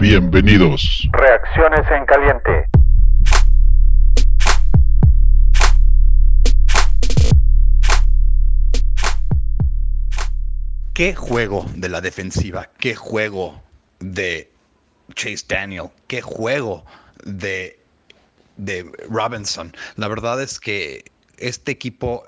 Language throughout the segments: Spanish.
Bienvenidos. Reacciones en caliente. Qué juego de la defensiva, qué juego de Chase Daniel, qué juego de, de Robinson. La verdad es que este equipo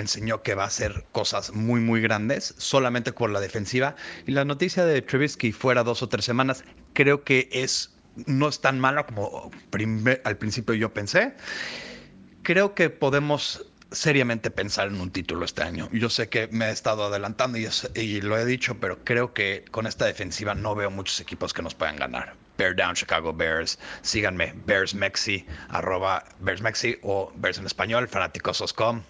enseñó que va a hacer cosas muy, muy grandes solamente por la defensiva. Y la noticia de Trubisky fuera dos o tres semanas, creo que es no es tan mala como al principio yo pensé. Creo que podemos seriamente pensar en un título este año. Yo sé que me he estado adelantando y, lo he dicho, pero creo que con esta defensiva no veo muchos equipos que nos puedan ganar. Bear Down Chicago Bears, síganme, Bears Mexi, arroba Bears Mexi o Bears en español, fanáticos.com.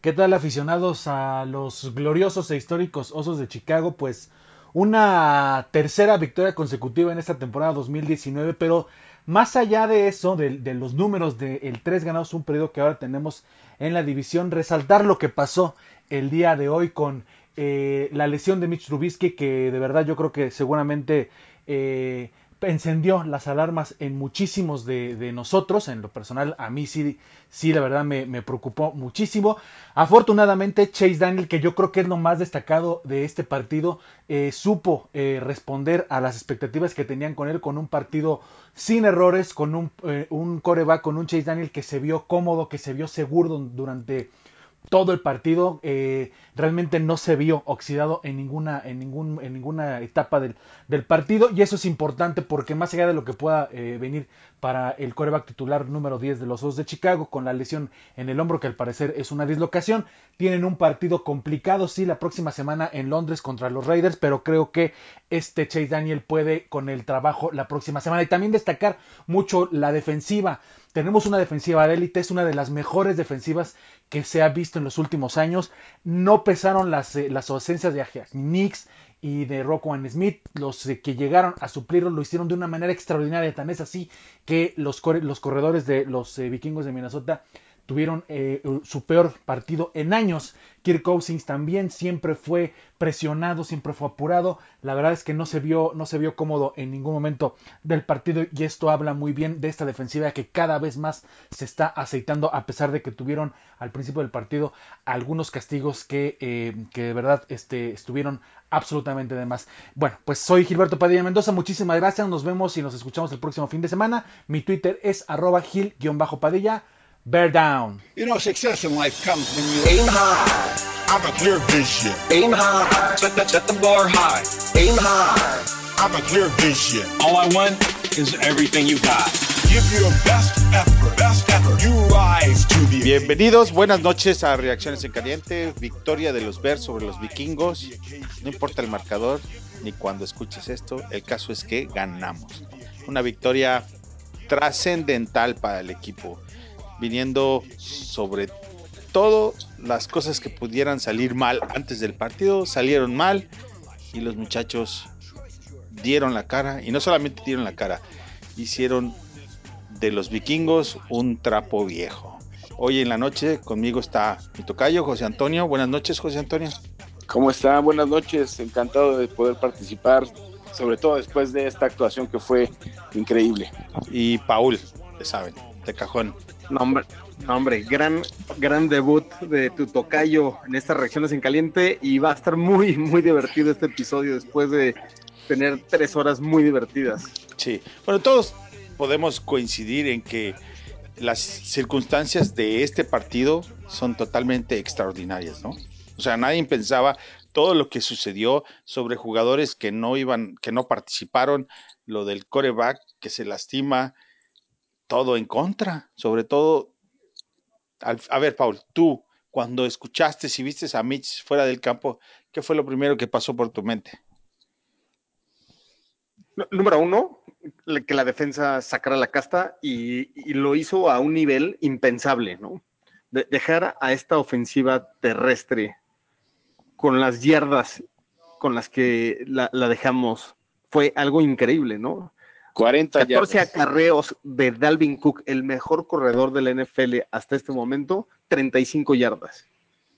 ¿Qué tal aficionados a los gloriosos e históricos Osos de Chicago? Pues una tercera victoria consecutiva en esta temporada 2019, pero más allá de eso, de, los números del 3 ganados, un periodo que ahora tenemos en la división, resaltar lo que pasó el día de hoy con eh, la lesión de Mitch Trubisky, que de verdad yo creo que seguramente eh, encendió las alarmas en muchísimos de, nosotros. En lo personal, a mí sí, sí, la verdad me, preocupó muchísimo. Afortunadamente, Chase Daniel, que yo creo que es lo más destacado de este partido, eh, supo eh, responder a las expectativas que tenían con él, con un partido sin errores, con un, eh, un coreback, con un Chase Daniel que se vio cómodo, que se vio seguro durante todo el partido eh, realmente no se vio oxidado en ninguna, en ningún, en ninguna etapa del, del, partido. Y eso es importante porque más allá de lo que pueda eh, venir para el coreback titular número 10 de los Osos de Chicago con la lesión en el hombro que al parecer es una dislocación, tienen un partido complicado sí la próxima semana en Londres contra los Raiders, pero creo que este Chase Daniel puede con el trabajo la próxima semana. Y también destacar mucho la defensiva. Tenemos una defensiva de élite, es una de las mejores defensivas que se ha visto en los últimos años. No pesaron las, eh, las ausencias de Nix y de Rockwell Smith. Los eh, que llegaron a suplirlo lo hicieron de una manera extraordinaria. Tan es así que los, los corredores de los eh, vikingos de Minnesota tuvieron su peor partido en años. Kirk Cousins también siempre fue presionado, siempre fue apurado. La verdad es que no se vio, no se vio cómodo en ningún momento del partido y esto habla muy bien de esta defensiva que cada vez más se está aceitando a pesar de que tuvieron al principio del partido algunos castigos que, eh, que de verdad este, estuvieron absolutamente de más. Bueno, pues soy Gilberto Padilla Mendoza, muchísimas gracias, nos vemos y nos escuchamos el próximo fin de semana. Mi Twitter es arroba gil-padilla. Bear down. You know, success in life comes when you aim high. I'm a clear vision. Aim high. Set, the, set the bar high. Aim high. I'm a clear vision. All I want is everything you got. Give your best effort. Best effort. You rise to the Bienvenidos, buenas noches a Reacciones en Caliente. Victoria de los Bears sobre los vikingos. No importa el marcador ni cuando escuches esto, el caso es que ganamos. Una victoria trascendental para el equipo viniendo sobre todo las cosas que pudieran salir mal antes del partido, salieron mal y los muchachos dieron la cara y no solamente dieron la cara, hicieron de los vikingos un trapo viejo. Hoy en la noche conmigo está mi tocayo José Antonio. Buenas noches, José Antonio. ¿Cómo está? Buenas noches. Encantado de poder participar, sobre todo después de esta actuación que fue increíble. Y Paul, te saben, de cajón. No, hombre, gran, gran debut de tu tocayo en estas reacciones en caliente y va a estar muy, muy divertido este episodio después de tener tres horas muy divertidas. Sí, bueno, todos podemos coincidir en que las circunstancias de este partido son totalmente extraordinarias, ¿no? O sea, nadie pensaba todo lo que sucedió sobre jugadores que no iban, que no participaron, lo del coreback que se lastima, todo en contra, sobre todo, a ver, Paul, tú, cuando escuchaste, si viste a Mitch fuera del campo, ¿qué fue lo primero que pasó por tu mente? Número uno, que la defensa sacara la casta y, lo hizo a un nivel impensable, ¿no? dejar a esta ofensiva terrestre con las yardas con las que la dejamos fue algo increíble, ¿no? 40 14 acarreos de Dalvin Cook, el mejor corredor de la NFL hasta este momento, 35 yardas.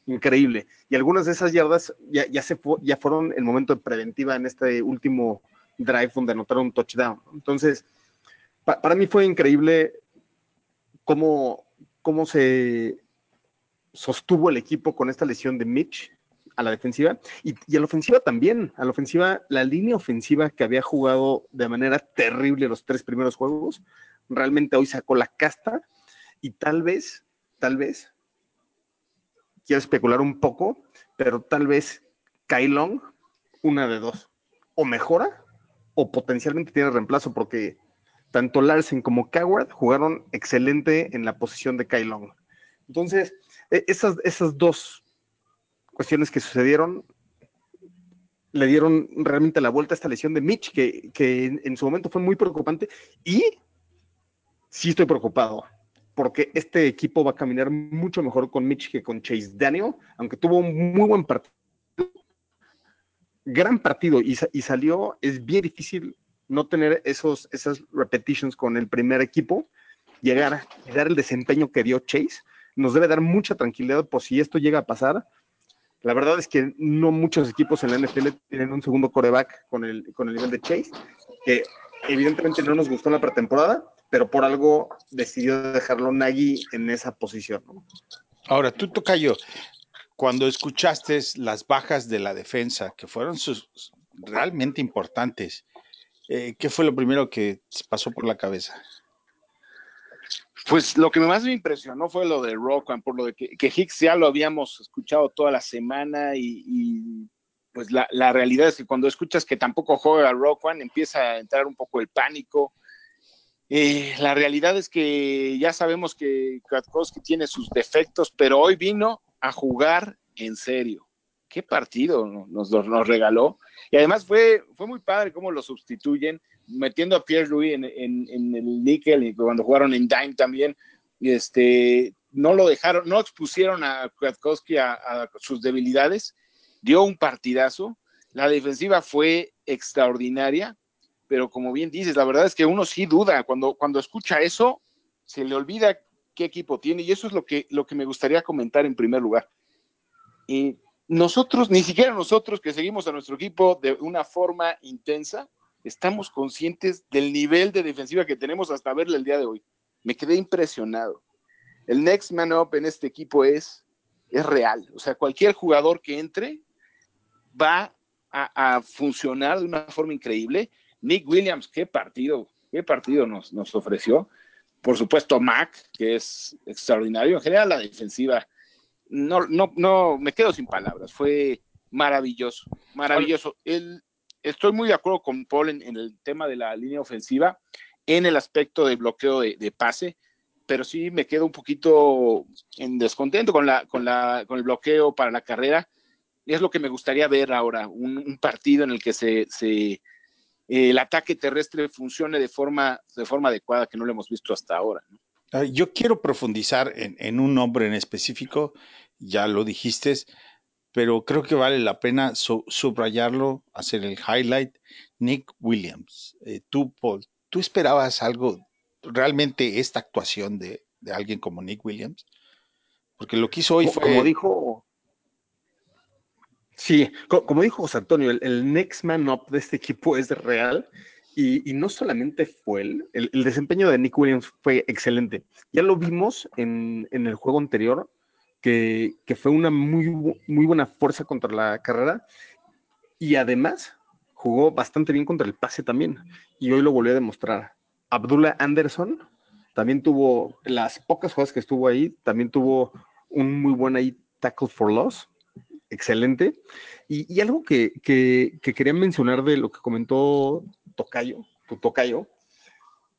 increíble. Y algunas de esas yardas ya, ya, se ya fueron el momento de preventiva en este último drive donde anotaron un touchdown. Entonces, pa para mí fue increíble cómo, cómo se sostuvo el equipo con esta lesión de Mitch a la defensiva y, a la ofensiva también. A la ofensiva, la línea ofensiva que había jugado de manera terrible los tres primeros juegos, realmente hoy sacó la casta y tal vez, tal vez, quiero especular un poco, pero tal vez Kailong, una de dos, o mejora o potencialmente tiene reemplazo porque tanto Larsen como Coward jugaron excelente en la posición de Kailong. Entonces, e, esas, esas dos cuestiones que sucedieron le dieron realmente la vuelta a esta lesión de Mitch, que, que en, su momento fue muy preocupante. Y sí estoy preocupado, porque este equipo va a caminar mucho mejor con Mitch que con Chase Daniel, aunque tuvo un muy buen partido. Gran partido y, y salió, es bien difícil no tener esos, esas repetitions con el primer equipo, llegar y dar el desempeño que dio Chase, nos debe dar mucha tranquilidad por si esto llega a pasar. La verdad es que no muchos equipos en la NFL tienen un segundo coreback con el, con el nivel de Chase, que evidentemente no nos gustó en la pretemporada, pero por algo decidió dejarlo Nagy en esa posición. Ahora, tú, Tocayo, cuando escuchaste las bajas de la defensa, que fueron sus, realmente importantes, eh, ¿qué fue lo primero que pasó por la cabeza? Pues lo que más me impresionó fue lo de Rockwan, por lo de que, Hicks ya lo habíamos escuchado toda la semana y, pues la, realidad es que cuando escuchas que tampoco juega Rockwan empieza a entrar un poco el pánico. Eh, la realidad es que ya sabemos que Kwiatkowski tiene sus defectos, pero hoy vino a jugar en serio. ¿Qué partido nos, nos regaló? Y además fue, fue muy padre cómo lo sustituyen metiendo a Pierre Louis en, en, en, el níquel y cuando jugaron en Dime también, este, no lo dejaron, no expusieron a Kwiatkowski a, a, sus debilidades, dio un partidazo, la defensiva fue extraordinaria, pero como bien dices, la verdad es que uno sí duda, cuando, cuando escucha eso, se le olvida qué equipo tiene y eso es lo que, lo que me gustaría comentar en primer lugar. Y nosotros, ni siquiera nosotros que seguimos a nuestro equipo de una forma intensa, estamos conscientes del nivel de defensiva que tenemos hasta verle el día de hoy. Me quedé impresionado. El next man up en este equipo es, es real. O sea, cualquier jugador que entre va a, a, funcionar de una forma increíble. Nick Williams, qué partido, qué partido nos, nos ofreció. Por supuesto, Mac, que es extraordinario. En general, la defensiva, no, no, no, me quedo sin palabras. Fue maravilloso, maravilloso. El, estoy muy de acuerdo con Paul en, en, el tema de la línea ofensiva, en el aspecto de bloqueo de, de, pase, pero sí me quedo un poquito en descontento con, la, con, la, con el bloqueo para la carrera. Es lo que me gustaría ver ahora, un, un partido en el que se, se eh, el ataque terrestre funcione de forma, de forma adecuada que no lo hemos visto hasta ahora. ¿no? Yo quiero profundizar en, en un nombre en específico, ya lo dijiste, pero creo que vale la pena su subrayarlo, hacer el highlight. Nick Williams, eh, tú, Paul, ¿tú esperabas algo, realmente esta actuación de, de, alguien como Nick Williams? Porque lo que hizo hoy fue... Como dijo... Sí, como dijo José Antonio, el, el, next man up de este equipo es real y, y no solamente fue él, el, el, desempeño de Nick Williams fue excelente. Ya lo vimos en, en el juego anterior, que, fue una muy, muy buena fuerza contra la carrera y además jugó bastante bien contra el pase también y hoy lo volvió a demostrar. Abdullah Anderson también tuvo, las pocas jugadas que estuvo ahí, también tuvo un muy buen ahí tackle for loss, excelente. Y, y algo que, que, que, quería mencionar de lo que comentó Tocayo, tu Tocayo,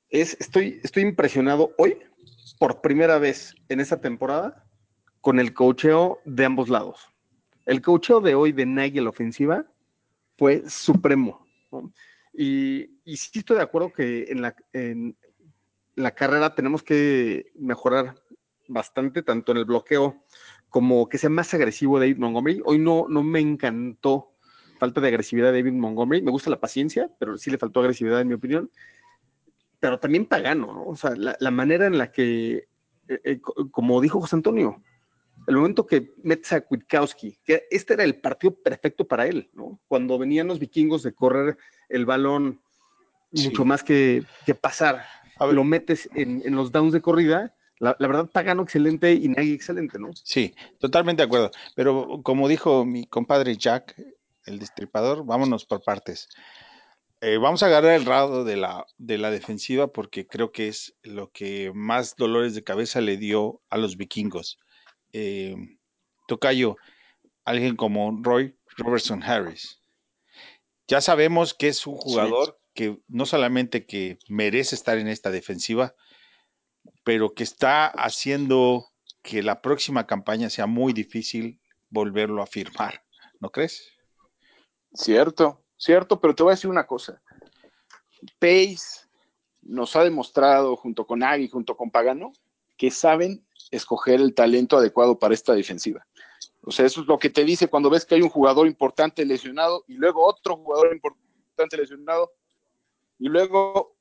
es, estoy, estoy impresionado hoy, por primera vez en esta temporada, con el cocheo de ambos lados. El cocheo de hoy de Nagy la ofensiva fue supremo. Y, sí estoy de acuerdo que en la, carrera tenemos que mejorar bastante, tanto en el bloqueo como que sea más agresivo David Montgomery. Hoy no, no me encantó falta de agresividad de David Montgomery. Me gusta la paciencia, pero sí le faltó agresividad en mi opinión. Pero también Pagano, ¿no? O sea, la, la manera en la que, eh, eh, como dijo José Antonio, el momento que metes a Kwiatkowski, que este era el partido perfecto para él, ¿no? Cuando venían los vikingos de correr el balón mucho más que, que pasar, lo metes en, en, los downs de corrida, la, la verdad Pagano excelente y Nagy excelente, ¿no? Sí, totalmente de acuerdo. Pero como dijo mi compadre Jack, el destripador, vámonos por partes. Eh, vamos a agarrar el lado de la, de la defensiva porque creo que es lo que más dolores de cabeza le dio a los vikingos. Eh, Tocayo, alguien como Roy Robertson Harris. Ya sabemos que es un jugador sí. que no solamente que merece estar en esta defensiva, pero que está haciendo que la próxima campaña sea muy difícil volverlo a firmar, ¿no crees? Cierto, cierto, pero te voy a decir una cosa. Pace nos ha demostrado, junto con Agui, junto con Pagano, que saben escoger el talento adecuado para esta defensiva. O sea, eso es lo que te dice cuando ves que hay un jugador importante lesionado y luego otro jugador importante lesionado y luego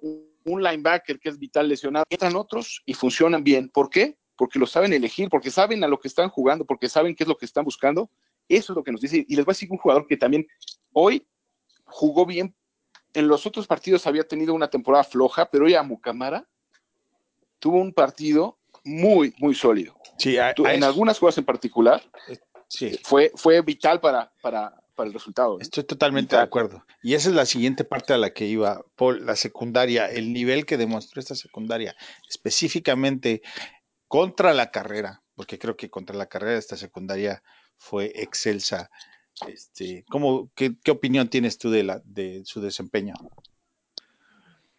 un linebacker que es vital lesionado. Entran otros y funcionan bien. ¿Por qué? Porque lo saben elegir, porque saben a lo que están jugando, porque saben qué es lo que están buscando. Eso es lo que nos dice. Y les voy a decir un jugador que también hoy jugó bien. En los otros partidos había tenido una temporada floja, pero hoy a Mucamara tuvo un partido muy, muy sólido. Sí, a, Tú, a en eso, algunas jugadas en particular, sí, fue, fue vital para, para, para el resultado. ¿eh? estoy totalmente de acuerdo. Y esa es la siguiente parte a la que iba, Paul, la secundaria, el nivel que demostró esta secundaria, específicamente contra la carrera, porque creo que contra la carrera esta secundaria fue excelsa. Este, ¿cómo, qué, qué opinión tienes tú de, la, de su desempeño?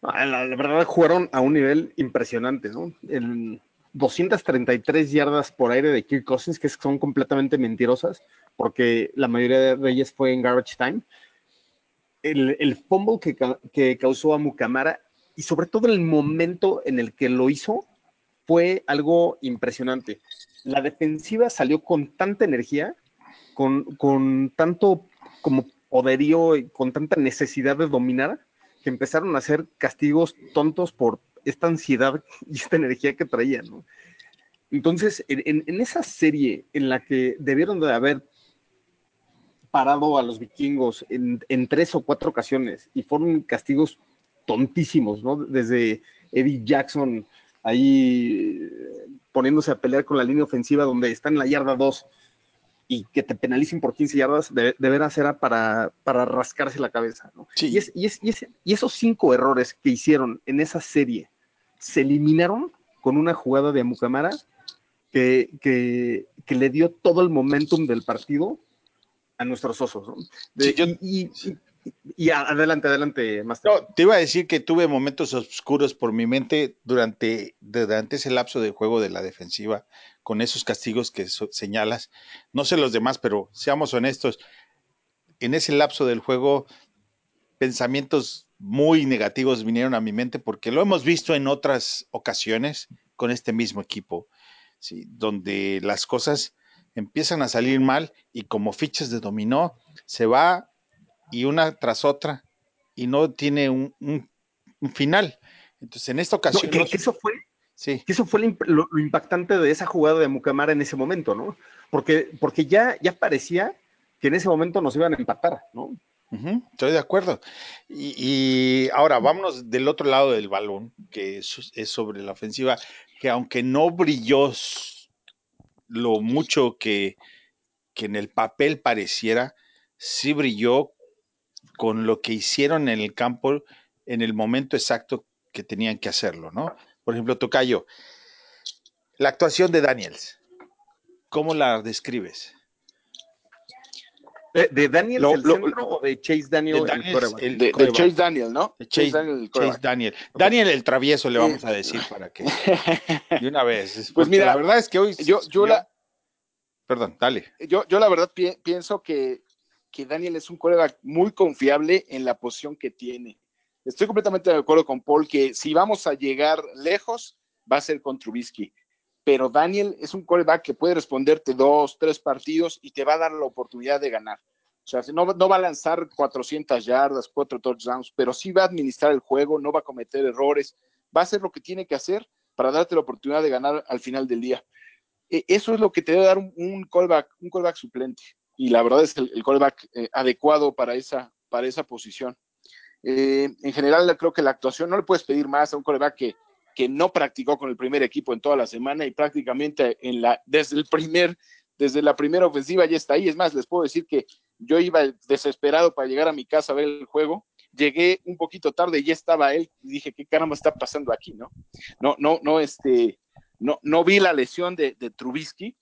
Ah, La, la verdad jugaron a un nivel impresionante, ¿no? El 233 yardas por aire de Kirk Cousins, que son completamente mentirosas, porque la mayoría de ellas fue en garbage time. El, el fumble que, que causó a Mucamara y sobre todo el momento en el que lo hizo fue algo impresionante. La defensiva salió con tanta energía, con, con tanto como poderío con tanta necesidad de dominar, que empezaron a hacer castigos tontos por esta ansiedad y esta energía que traían, ¿no? Entonces, en, esa serie en la que debieron de haber parado a los vikingos en, en tres o cuatro ocasiones y fueron castigos tontísimos, ¿no? Desde Eddie Jackson ahí eh, poniéndose a pelear con la línea ofensiva donde está en la yarda 2 y que te penalicen por 15 yardas, de, de veras era para, para rascarse la cabeza, ¿no? Sí. Y, es- y es- y es- y esos cinco errores que hicieron en esa serie se eliminaron con una jugada de Amukamara que, que, que le dio todo el momentum del partido a nuestros osos. ¿no? De- Sí, yo- y, adelante, adelante, Master. No, te iba a decir que tuve momentos oscuros por mi mente durante, durante ese lapso de juego de la defensiva, con esos castigos que so- señalas. No sé los demás, pero seamos honestos, en ese lapso del juego, pensamientos muy negativos vinieron a mi mente porque lo hemos visto en otras ocasiones con este mismo equipo, ¿sí? donde las cosas empiezan a salir mal y como fichas de dominó, se va y una tras otra y no tiene un, un- un final. Entonces, en esta No, ocasión, que, que eso fue, sí, que eso fue lo impactante de esa jugada de Mucamara en ese momento, ¿no? Porque, porque ya, ya parecía que en ese momento nos iban a empatar, ¿no? Estoy de acuerdo. Y, y ahora vámonos del otro lado del balón, que es, es sobre la ofensiva, que aunque no brilló lo mucho que, que en el papel pareciera, sí brilló con lo que hicieron en el campo en el momento exacto que tenían que hacerlo, ¿no? Por ejemplo, Tocayo, la actuación de Daniels, ¿cómo la describes? ¿De, de Daniel Lo- el lo- centro o de Chase Daniel De el Daniels, quarterback? el De. Chase Daniel, ¿no? De Chase, Daniel, el Chase. Daniel. Daniel el travieso le vamos Eh, a decir para que de una vez. Pues mira, la verdad es que hoy Yo, yo, la, perdón, dale. yo, yo la verdad pi- pienso que, que Daniel es un coreback muy confiable en la posición que tiene. Estoy completamente de acuerdo con Paul que si vamos a llegar lejos, va a ser con Trubisky. Pero Daniel es un coreback que puede responderte dos, tres partidos y te va a dar la oportunidad de ganar. O sea, no, va a lanzar 400 yardas, cuatro touchdowns, pero sí va a administrar el juego, no va a cometer errores, va a hacer lo que tiene que hacer para darte la oportunidad de ganar al final del día. e, eso es lo que te debe dar un, un callback, un callback suplente. Y la verdad es el, el callback eh, adecuado para esa, para esa posición. Eh, en general, creo que la actuación no le puedes pedir más a un callback que, que no practicó con el primer equipo en toda la semana y prácticamente en la, desde el primer, desde la primera ofensiva ya está ahí. Es más, les puedo decir que yo iba desesperado para llegar a mi casa a ver el juego. Llegué un poquito tarde y ya estaba él dije, ¿qué caramba está pasando aquí? No, no, no, no, este, no, no vi la lesión de, Trubisky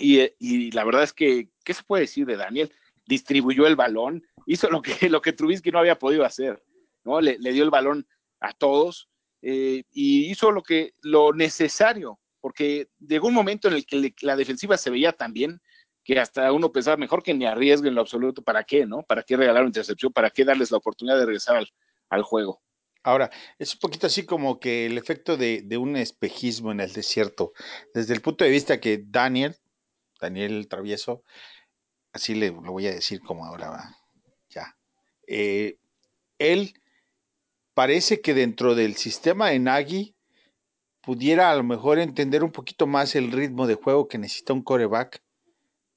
y, y, la verdad es que, ¿qué se puede decir de Daniel? Distribuyó el balón, hizo lo que, lo que Trubisky no había podido hacer, ¿no? Le, le dio el balón a todos eh, y hizo lo que, lo necesario, porque llegó un momento en el que la defensiva se veía tan bien que hasta uno pensaba mejor que ni arriesguen lo absoluto, ¿para qué, no? ¿Para qué regalar una intercepción? ¿Para qué darles la oportunidad de regresar al, juego? Ahora, es un poquito así como que el efecto de, de, un espejismo en el desierto, desde el punto de vista que Daniel, Daniel Travieso, así le lo voy a decir como ahora va, ya, eh, él parece que dentro del sistema de Nagy pudiera a lo mejor entender un poquito más el ritmo de juego que necesita un coreback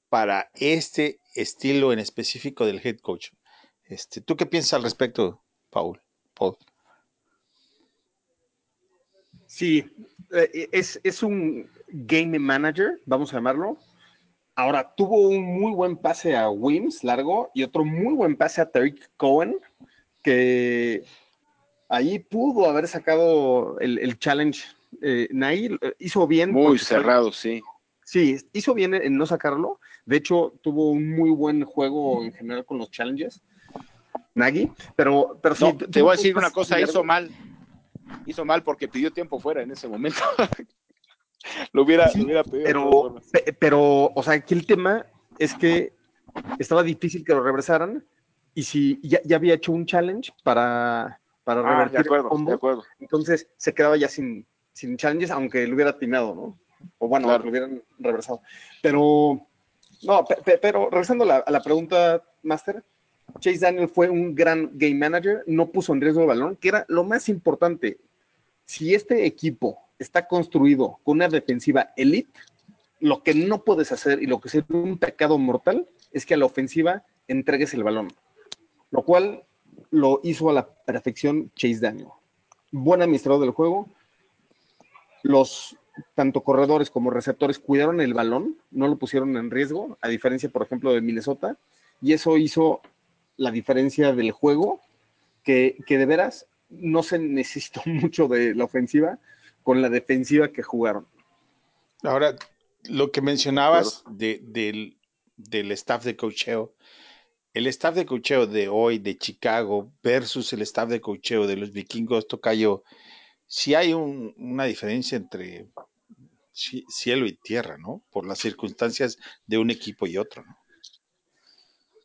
para este estilo en específico del head coach. Este, ¿Tú qué piensas al respecto, Paul? Paul? Sí, eh, es, es, un game manager, vamos a llamarlo. Ahora, tuvo un muy buen pase a Wims, largo, y otro muy buen pase a Tariq Cohen, que ahí pudo haber sacado el, el challenge. Eh, Nail hizo bien. Muy cerrado, sí. Sí, hizo bien en no sacarlo. De hecho, tuvo un muy buen juego en general con los challenges. Nagy, pero, pero no, sí, te voy a decir una cosa, hizo mal. Hizo mal porque pidió tiempo fuera en ese momento. lo, hubiera, sí, lo hubiera pedido. Pero, pe, pero, o sea, aquí el tema es que estaba difícil que lo regresaran y si ya, ya había hecho un challenge para, para ah, revertir de acuerdo, combo, de acuerdo. entonces se quedaba ya sin, sin challenges, aunque lo hubiera atinado, ¿no? O bueno, claro. lo hubieran reversado. Pero, no, pe, pe, pero regresando a la, a la, pregunta, Master, Chase Daniel fue un gran game manager, no puso en riesgo el balón, que era lo más importante. Si este equipo está construido con una defensiva elite, lo que no puedes hacer y lo que sería un pecado mortal es que a la ofensiva entregues el balón. Lo cual lo hizo a la perfección Chase Daniel. Buen administrador del juego. Los tanto corredores como receptores cuidaron el balón, no lo pusieron en riesgo, a diferencia, por ejemplo, de Minnesota, y eso hizo la diferencia del juego, que, que de veras no se necesitó mucho de la ofensiva con la defensiva que jugaron. Ahora, lo que mencionabas de, del, del staff de cocheo, el staff de cocheo de hoy de Chicago versus el staff de cocheo de los vikingos, Tocayo, si hay un, una diferencia entre cielo y tierra, ¿no? Por las circunstancias de un equipo y otro, ¿no?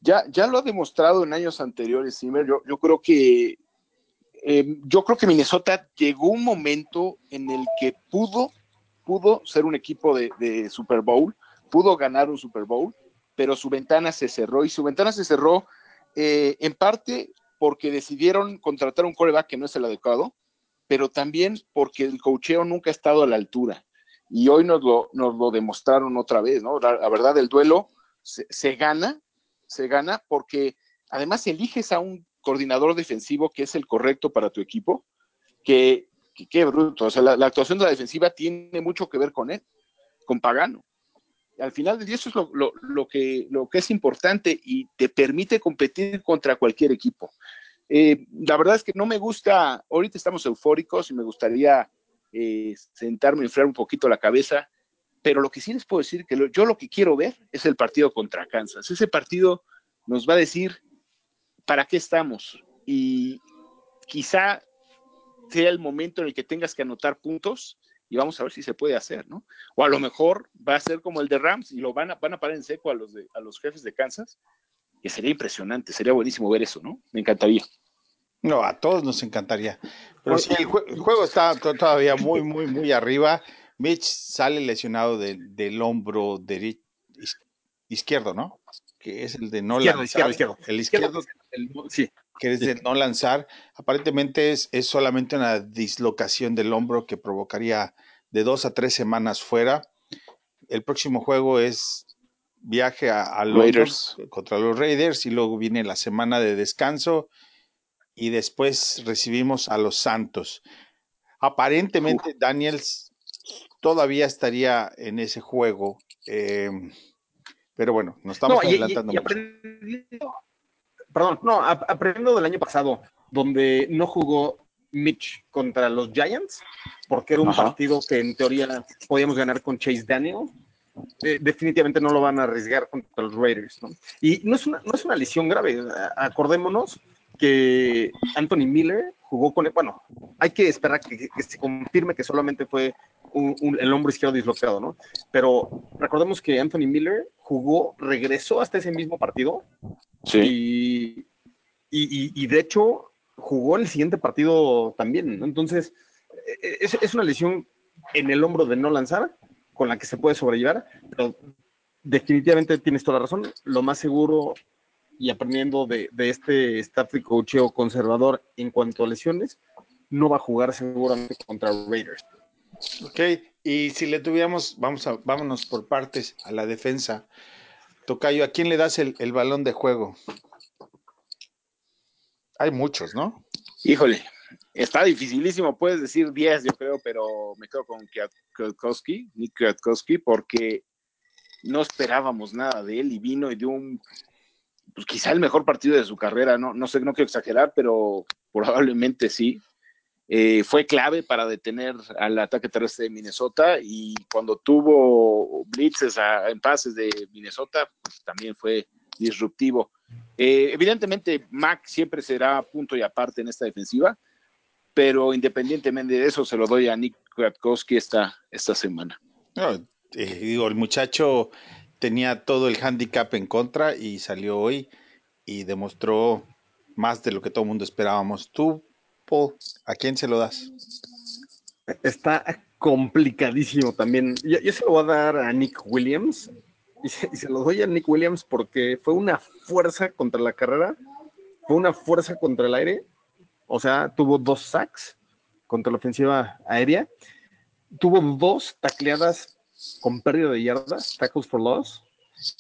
Ya, ya lo ha demostrado en años anteriores, Zimmer. Yo, yo creo que eh, yo creo que Minnesota llegó un momento en el que pudo, pudo ser un equipo de Super Bowl, pudo ganar un Super Bowl, pero su ventana se cerró y su ventana se cerró eh, en parte porque decidieron contratar un coreback que no es el adecuado, pero también porque el cocheo nunca ha estado a la altura. Y hoy nos lo, nos lo demostraron otra vez, ¿no? La, verdad, el duelo se, se, gana, se gana porque además eliges a un coordinador defensivo que es el correcto para tu equipo, que, que bruto. O sea, la, la, actuación de la defensiva tiene mucho que ver con él, con Pagano. Al final del día eso es lo, que, es importante y te permite competir contra cualquier equipo. Eh, la verdad es que no me gusta, ahorita estamos eufóricos y me gustaría eh, sentarme enfriar un poquito la cabeza, pero lo que sí les puedo decir que yo lo que quiero ver es el partido contra Kansas. Ese partido nos va a decir para qué estamos y quizá sea el momento en el que tengas que anotar puntos y vamos a ver si se puede hacer, ¿no? O a lo mejor va a ser como el de Rams y lo van a, van a parar en seco a los, de, a los jefes de Kansas, que sería impresionante, sería buenísimo ver eso, ¿no? Me encantaría. No, a todos nos encantaría. Pero sí, el, jue el juego está todavía muy, muy, muy arriba. Mitch sale lesionado de, del hombro derecho, izquierdo, ¿no? Que es el de no izquierdo, lanzar. Izquierdo, izquierdo. El izquierdo, el, sí. Que es de no lanzar. Aparentemente es, es solamente una dislocación del hombro que provocaría de dos a tres semanas fuera. el próximo juego es viaje a, a Raiders. contra los Raiders y luego viene la semana de descanso y después recibimos a los Santos. Aparentemente Daniels todavía estaría en ese juego, eh, pero bueno, nos estamos No, y- y- adelantando y mucho. aprendiendo- perdón, no, ap- aprendiendo del año pasado, donde no jugó Mitch contra los Giants, porque era un Ajá. partido que en teoría podíamos ganar con Chase Daniel. eh, definitivamente no lo van a arriesgar contra los Raiders, ¿no? Y no es una, no es una lesión grave. Acordémonos que Anthony Miller jugó con, bueno, hay que esperar que, que se confirme que solamente fue un- un- el hombro izquierdo dislocado, ¿no? Pero recordemos que Anthony Miller jugó, regresó hasta ese mismo partido Sí. y, y- y- y de hecho jugó el siguiente partido también. ¿no? Entonces, eh, es, es una lesión en el hombro de no lanzar con la que se puede sobrellevar, pero definitivamente tienes toda la razón. Lo más seguro y aprendiendo de, de este staff de cocheo conservador en cuanto a lesiones, no va a jugar seguramente contra Raiders. Ok, y si le tuviéramos, vamos a, vámonos por partes a la defensa. Tocayo, ¿a quién le das el, el balón de juego? Hay muchos, ¿no? Híjole, está dificilísimo, puedes decir 10, yo creo, pero me quedo con Kwiat- Kwiatkowski, Nick Kwiatkowski, porque no esperábamos nada de él y vino y dio un, pues quizá el mejor partido de su carrera, no, no sé, no quiero exagerar, pero probablemente sí. Eh, fue clave para detener al ataque terrestre de Minnesota y cuando tuvo blitzes en pases de Minnesota, pues también fue disruptivo. Eh, evidentemente, Mac siempre será punto y aparte en esta defensiva, pero independientemente de eso, se lo doy a Nick Kwiatkowski esta, esta semana. Eh, digo, el muchacho tenía todo el handicap en contra y salió hoy y demostró más de lo que todo el mundo esperábamos. Tú, Paul, ¿a quién se lo das? Está complicadísimo también. Yo, se lo voy a dar a Nick Williams. Y se, y se lo doy a Nick Williams porque fue una fuerza contra la carrera, fue una fuerza contra el aire. O sea, tuvo dos sacks contra la ofensiva aérea. Tuvo dos tacleadas con pérdida de yardas, tackles for loss.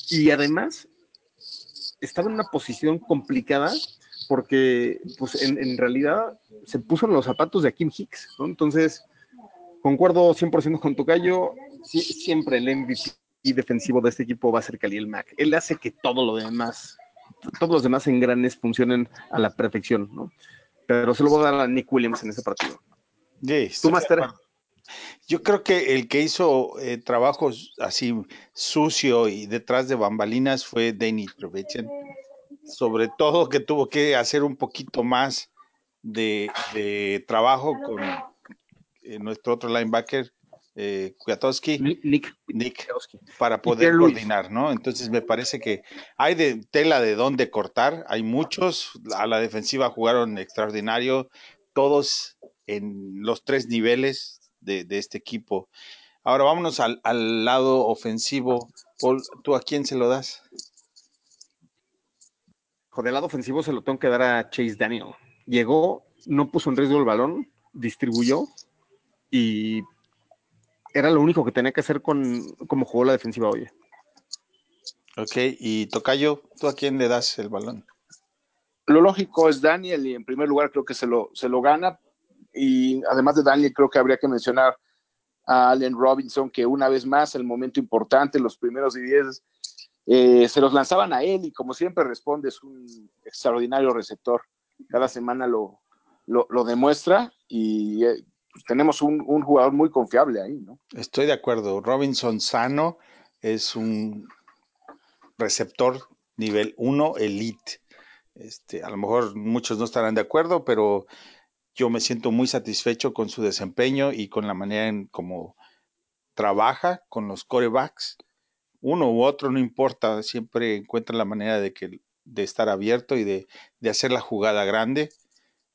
Y además estaba en una posición complicada porque pues en, en realidad se puso en los zapatos de Akim Hicks, ¿no? Entonces, concuerdo 100% con Tocayo, sí, siempre el MVP defensivo de este equipo va a ser Khalil Mack. Él hace que todo lo demás, todos los demás engranes funcionen a la perfección, ¿no? Pero se lo voy a dar a Nick Williams en ese partido. Estoy ¿Tú, Master? Yo creo que el que hizo eh, trabajos así sucio y detrás de bambalinas fue Danny Trevichen. Sobre todo que tuvo que hacer un poquito más de, de trabajo con eh, nuestro otro linebacker, eh, Nick, Nick, Kwiatkowski. para poder coordinar, ¿no? Entonces me parece que hay de tela de dónde cortar, hay muchos, a la defensiva jugaron extraordinario, todos en los tres niveles de, de este equipo. Ahora vámonos al, al lado ofensivo. Paul, ¿tú a quién se lo das? Del lado ofensivo se lo tengo que dar a Chase Daniel. Llegó, no puso en riesgo el balón, distribuyó y era lo único que tenía que hacer con cómo jugó la defensiva hoy. Ok, y Tocayo, ¿tú a quién le das el balón? Lo lógico es Daniel y en primer lugar creo que se lo, se lo gana y además de Daniel creo que habría que mencionar a Allen Robinson que una vez más el momento importante, los primeros 10 eh, se los lanzaban a él y como siempre responde, es un extraordinario receptor. Cada semana lo, lo, demuestra y eh, tenemos un, un, jugador muy confiable ahí, ¿no? Estoy de acuerdo. Robinson sano es un receptor nivel 1 elite. Este, a lo mejor muchos no estarán de acuerdo, pero yo me siento muy satisfecho con su desempeño y con la manera en cómo trabaja con los corebacks. Uno u otro, no importa, siempre encuentra la manera de, que, de estar abierto y de, de hacer la jugada grande.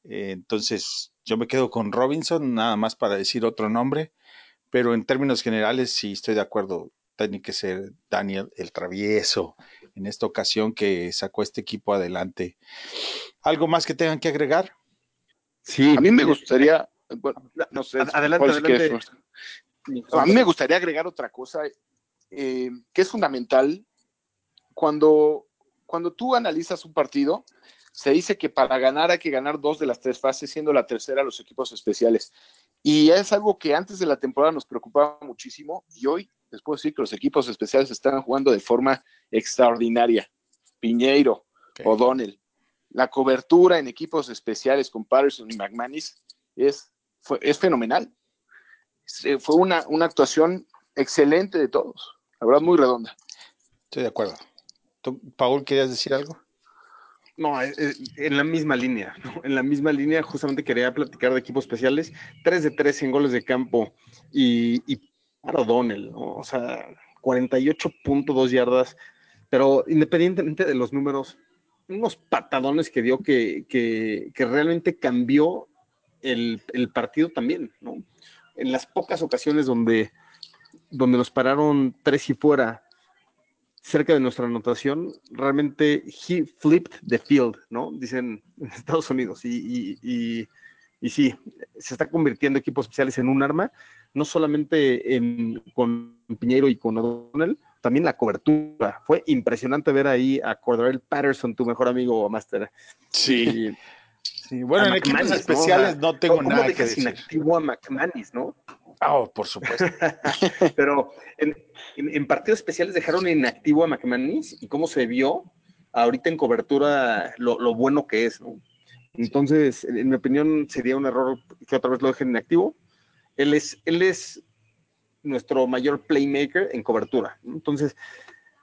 Eh, entonces, yo me quedo con Robinson, nada más para decir otro nombre, pero en términos generales sí estoy de acuerdo. Tiene que ser Daniel el travieso en esta ocasión que sacó este equipo adelante. ¿Algo más que tengan que agregar? Sí. A mí me gustaría, bueno, no sé. Adelante, adelante. a mí me gustaría agregar otra cosa. Eh, que es fundamental cuando, cuando tú analizas un partido, se dice que para ganar hay que ganar dos de las tres fases, siendo la tercera los equipos especiales. Y es algo que antes de la temporada nos preocupaba muchísimo y hoy les puedo decir que los equipos especiales están jugando de forma extraordinaria. Piñeiro, O'Donnell, la cobertura en equipos especiales con Patterson y McManus es, fue, es fenomenal. Fue una, una actuación excelente de todos, la verdad muy redonda. Estoy de acuerdo. ¿Tú, Paul, querías decir algo? No, eh, eh, en la misma línea, ¿no? en la misma línea justamente quería platicar de equipos especiales, 3 de 3 en goles de campo y, y para O'Donnell, ¿no? o sea, 48.2 yardas, pero independientemente de los números, unos patadones que dio que, que, que realmente cambió el, el, partido también, ¿no? En las pocas ocasiones donde, donde nos pararon tres y fuera cerca de nuestra anotación, realmente he flipped the field, ¿no? Dicen en Estados Unidos. Y, y, y, y, sí, se está convirtiendo equipos especiales en un arma, no solamente en, con Piñero y con O'Donnell, también la cobertura. Fue impresionante ver ahí a Cordarel Patterson, tu mejor amigo, Master. Sí. sí. Bueno, en equipos especiales ¿no? No tengo ¿cómo nada que decir. inactivo a McManus, ¿no? Oh, por supuesto. Pero en, en, en, partidos especiales dejaron inactivo a McManus y cómo se vio ahorita en cobertura lo, lo, bueno que es, ¿no? Entonces, en mi opinión, sería un error que otra vez lo dejen inactivo. Él es, él es nuestro mayor playmaker en cobertura. ¿no? Entonces,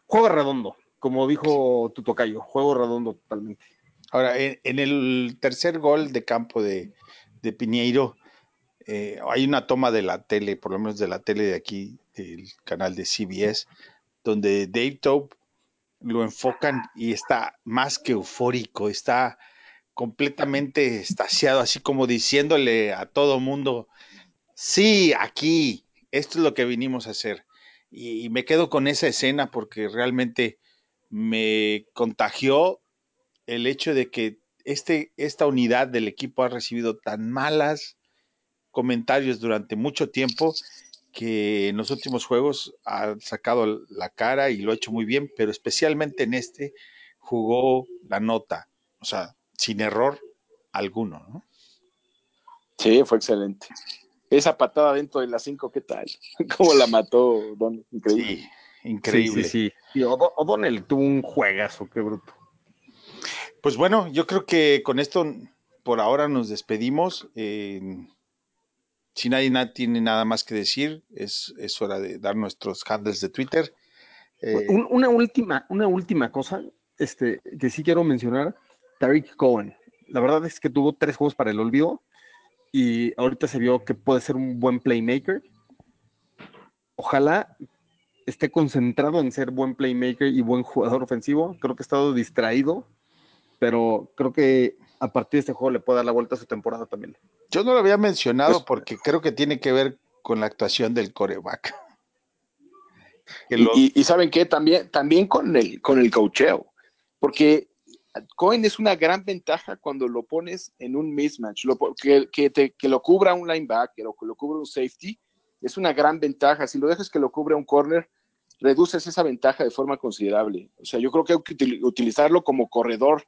juego redondo, como dijo tu tocayo, juego redondo totalmente. Ahora, en, en el tercer gol de campo de, de Piñeiro, eh, hay una toma de la tele, por lo menos de la tele de aquí, del canal de CBS, donde Dave Tope lo enfocan y está más que eufórico, está completamente estaciado, así como diciéndole a todo mundo, sí, aquí, esto es lo que vinimos a hacer. Y, y me quedo con esa escena porque realmente me contagió el hecho de que este, esta unidad del equipo ha recibido tan malas comentarios durante mucho tiempo que en los últimos juegos ha sacado la cara y lo ha hecho muy bien, pero especialmente en este jugó la nota, o sea, sin error alguno, ¿no? Sí, fue excelente. Esa patada dentro de las cinco, ¿qué tal? ¿Cómo la mató Don? Increíble. Sí, increíble. Sí, sí, sí. O'Donnell tuvo un juegazo, qué bruto. Pues bueno, yo creo que con esto por ahora nos despedimos. Eh, si nadie na tiene nada más que decir, es, es, hora de dar nuestros handles de Twitter. Eh, Un, una, última, una última cosa este, que sí quiero mencionar, Tariq Cohen. La verdad es que tuvo tres juegos para el olvido y ahorita se vio que puede ser un buen playmaker. Ojalá esté concentrado en ser buen playmaker y buen jugador ofensivo. Creo que ha estado distraído, pero creo que a partir de este juego le puede dar la vuelta a su temporada también. Yo no lo había mencionado pues, porque creo que tiene que ver con la actuación del coreback. Y, saben qué, también, también con el, con el cocheo, porque Cohen es una gran ventaja cuando lo pones en un mismatch, lo, que, que, te, que, lo cubra un linebacker o que lo cubra un safety, es una gran ventaja. Si lo dejas que lo cubra un corner, reduces esa ventaja de forma considerable. O sea, yo creo que hay que utilizarlo como corredor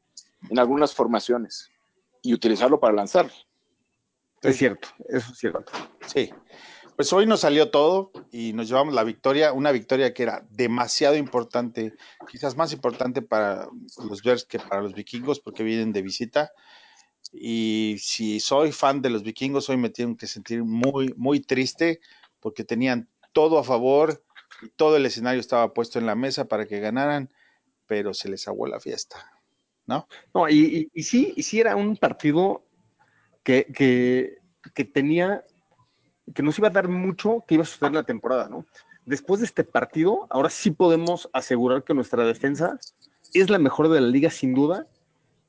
en algunas formaciones y utilizarlo para lanzar. Es cierto, eso es cierto. Sí. Pues hoy nos salió todo y nos llevamos la victoria, una victoria que era demasiado importante, quizás más importante para los Bears que para los vikingos porque vienen de visita. Y si soy fan de los vikingos, hoy me tengo que sentir muy, muy triste porque tenían todo a favor y todo el escenario estaba puesto en la mesa para que ganaran, pero se les aguó la fiesta. ¿No? No, y, y, y, sí, y sí era un partido que, que, que, tenía, que nos iba a dar mucho que iba a suceder la temporada, ¿no? Después de este partido, ahora sí podemos asegurar que nuestra defensa es la mejor de la liga, sin duda,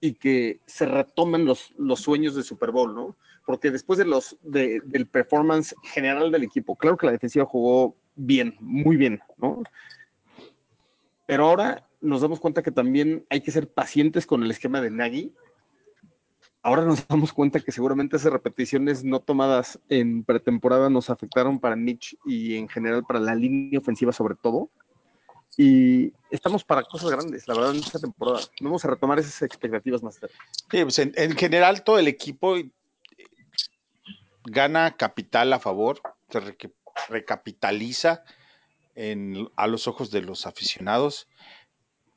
y que se retomen los, los sueños de Super Bowl, ¿no? Porque después de los, de, del performance general del equipo, claro que la defensiva jugó bien, muy bien, ¿no? Pero ahora nos damos cuenta que también hay que ser pacientes con el esquema de Nagy ahora nos damos cuenta que seguramente esas repeticiones no tomadas en pretemporada nos afectaron para Mitch y en general para la línea ofensiva sobre todo. Y estamos para cosas grandes, la verdad, en esta temporada. Vamos a retomar esas expectativas más tarde. Sí, pues en, en general todo el equipo eh, gana capital a favor, se reque- recapitaliza en- a los ojos de los aficionados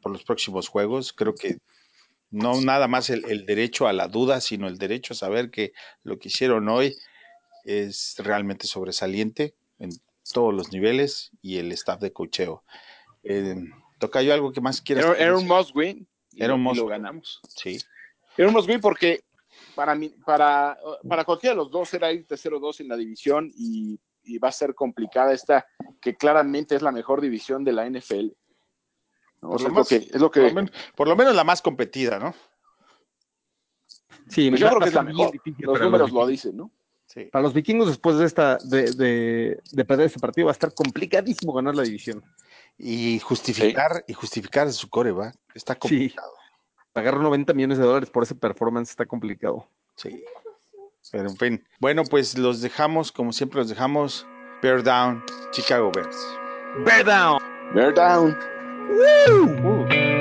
por los próximos juegos. Creo que no nada más el, el derecho a la duda, sino el derecho a saber que lo que hicieron hoy es realmente sobresaliente en todos los niveles y el staff de cocheo. Eh, toca yo algo que más quieras. Era, era un must win. y Era un lo- must ganamos. Sí. Era un must win porque para, mí, para, para cualquiera de los dos era irte 0-2 en la división y, y va a ser complicada esta, que claramente es la mejor división de la NFL. Por sea, lo es, lo que, es lo que- Por lo, men- por lo menos la más competida, ¿no? Sí, pues yo creo que a es la mejor. difícil Los números lo vikingos. dicen, ¿no? Sí. Para los vikingos, después de esta de, de- de perder este partido, va a estar complicadísimo ganar la división. Y justificar, y justificar su core, ¿va? Está complicado. Pagar 90 millones de dólares por ese performance está complicado. Sí. Pero en fin. Bueno, pues los dejamos, como siempre los dejamos. Bear down, Chicago Bears. Bear down. Bear down. I'm